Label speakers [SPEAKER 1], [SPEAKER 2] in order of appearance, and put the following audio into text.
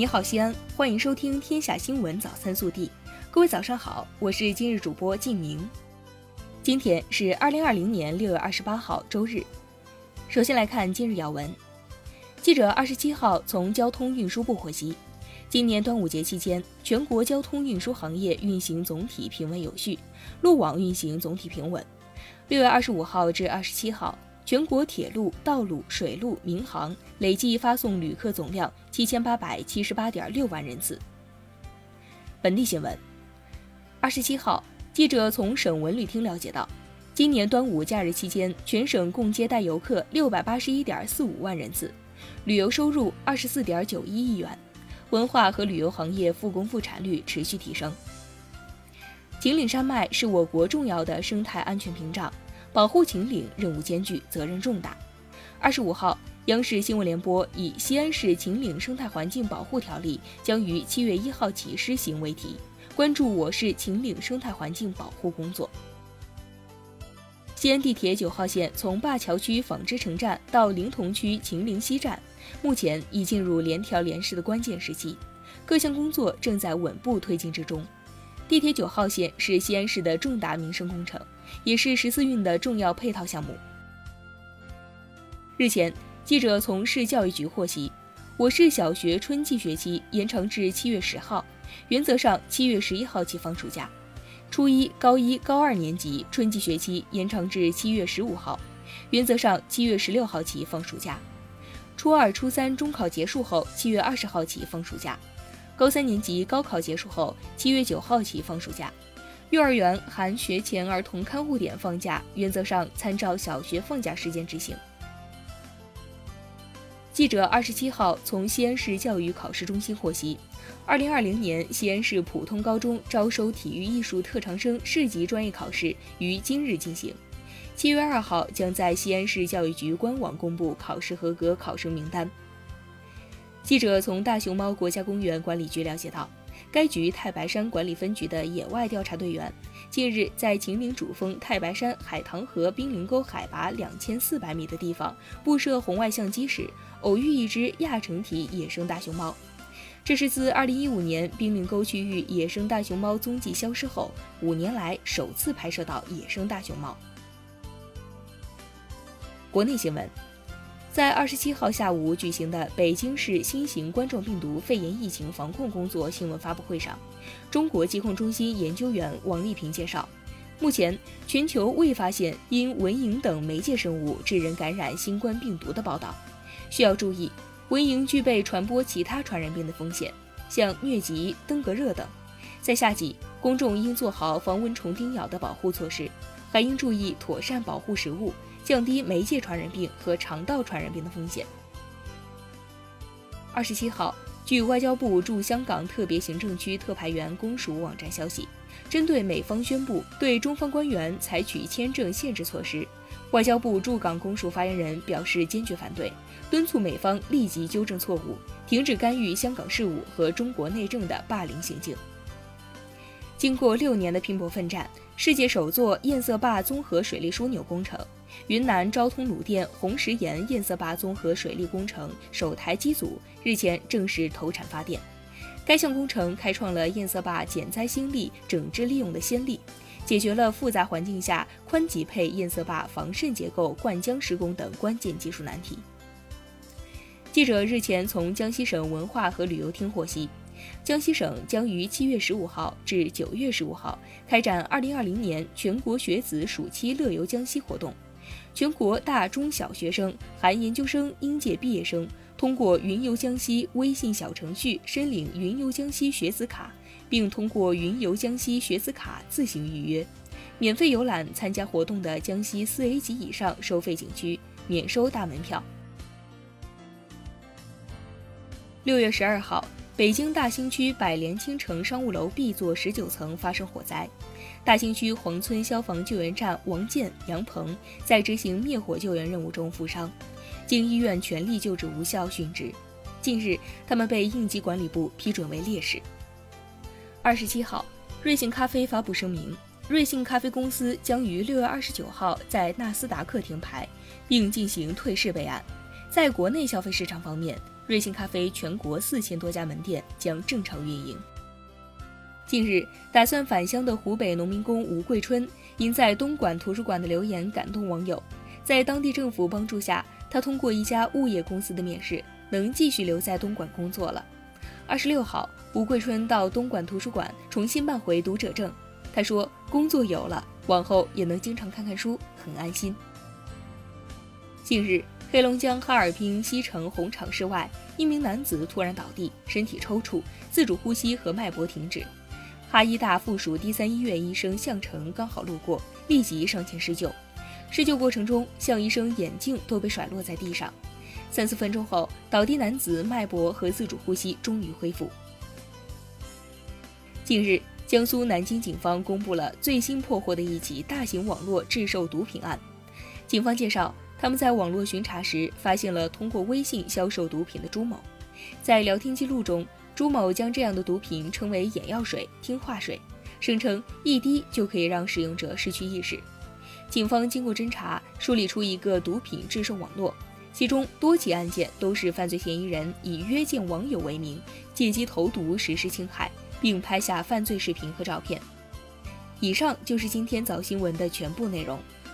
[SPEAKER 1] 你好，西安，欢迎收听《天下新闻早餐速递》。各位早上好，我是今日主播静明。今天是二零二零年六月二十八号，周日。首先来看今日要闻。记者二十七号从交通运输部获悉，今年端午节期间，全国交通运输行业运行总体平稳有序，路网运行总体平稳。六月二十五号至二十七号。全国铁路、道路、水路、民航累计发送旅客总量七千八百七十八点六万人次。本地新闻：二十七号，记者从省文旅厅了解到，今年端午假日期间，全省共接待游客六百八十一点四五万人次，旅游收入二十四点九一亿元，文化和旅游行业复工复产率持续提升。秦岭山脉是我国重要的生态安全屏障。保护秦岭任务艰巨，责任重大。二十五号，央视新闻联播以“西安市秦岭生态环境保护条例将于七月一号起施行”为题，关注我市秦岭生态环境保护工作。西安地铁九号线从灞桥区纺织城站到临潼区秦岭西站，目前已进入联调联试的关键时期，各项工作正在稳步推进之中。地铁九号线是西安市的重大民生工程，也是十四运的重要配套项目。日前，记者从市教育局获悉，我市小学春季学期延长至七月十号，原则上七月十一号起放暑假；初一、高一、高二年级春季学期延长至七月十五号，原则上七月十六号起放暑假；初二、初三中考结束后，七月二十号起放暑假。高三年级高考结束后，七月九号起放暑假。幼儿园含学前儿童看护点放假，原则上参照小学放假时间执行。记者二十七号从西安市教育考试中心获悉，二零二零年西安市普通高中招收体育艺术特长生市级专业考试于今日进行，七月二号将在西安市教育局官网公布考试合格考生名单。记者从大熊猫国家公园管理局了解到，该局太白山管理分局的野外调查队员近日在秦岭主峰太白山海棠河濒临沟海拔两千四百米的地方布设红外相机时，偶遇一只亚成体野生大熊猫。这是自2015年濒临沟区域野生大熊猫踪迹消失后五年来首次拍摄到野生大熊猫。国内新闻。在二十七号下午举行的北京市新型冠状病毒肺炎疫情防控工作新闻发布会上，中国疾控中心研究员王丽萍介绍，目前全球未发现因蚊蝇等媒介生物致人感染新冠病毒的报道。需要注意，蚊蝇具备传播其他传染病的风险，像疟疾、登革热等。在夏季，公众应做好防蚊虫叮咬的保护措施，还应注意妥善保护食物。降低媒介传染病和肠道传染病的风险。二十七号，据外交部驻香港特别行政区特派员公署网站消息，针对美方宣布对中方官员采取签证限制措施，外交部驻港公署发言人表示坚决反对，敦促美方立即纠正错误，停止干预香港事务和中国内政的霸凌行径。经过六年的拼搏奋战，世界首座堰塞坝综合水利枢纽工程。云南昭通鲁甸红石岩堰塞坝综合水利工程首台机组日前正式投产发电。该项工程开创了堰塞坝减灾兴利、整治利用的先例，解决了复杂环境下宽级配堰塞坝防渗结构灌浆施工等关键技术难题。记者日前从江西省文化和旅游厅获悉，江西省将于七月十五号至九月十五号开展二零二零年全国学子暑期乐游江西活动。全国大中小学生含研究生应届毕业生，通过“云游江西”微信小程序申领“云游江西”学子卡，并通过“云游江西”学子卡自行预约，免费游览参加活动的江西四 A 级以上收费景区，免收大门票。六月十二号，北京大兴区百联青城商务楼 B 座十九层发生火灾。大兴区黄村消防救援站王建、杨鹏在执行灭火救援任务中负伤，经医院全力救治无效殉职。近日，他们被应急管理部批准为烈士。二十七号，瑞幸咖啡发布声明，瑞幸咖啡公司将于六月二十九号在纳斯达克停牌，并进行退市备案。在国内消费市场方面，瑞幸咖啡全国四千多家门店将正常运营。近日，打算返乡的湖北农民工吴桂春，因在东莞图书馆的留言感动网友，在当地政府帮助下，他通过一家物业公司的面试，能继续留在东莞工作了。二十六号，吴桂春到东莞图书馆重新办回读者证，他说：“工作有了，往后也能经常看看书，很安心。”近日，黑龙江哈尔滨西城红场室外，一名男子突然倒地，身体抽搐，自主呼吸和脉搏停止。哈医大附属第三医院医生向成刚好路过，立即上前施救。施救过程中，向医生眼镜都被甩落在地上。三四分钟后，倒地男子脉搏和自主呼吸终于恢复。近日，江苏南京警方公布了最新破获的一起大型网络制售毒品案。警方介绍，他们在网络巡查时发现了通过微信销售毒品的朱某，在聊天记录中。朱某将这样的毒品称为“眼药水”“听话水”，声称一滴就可以让使用者失去意识。警方经过侦查，梳理出一个毒品制售网络，其中多起案件都是犯罪嫌疑人以约见网友为名，借机投毒实施侵害，并拍下犯罪视频和照片。以上就是今天早新闻的全部内容，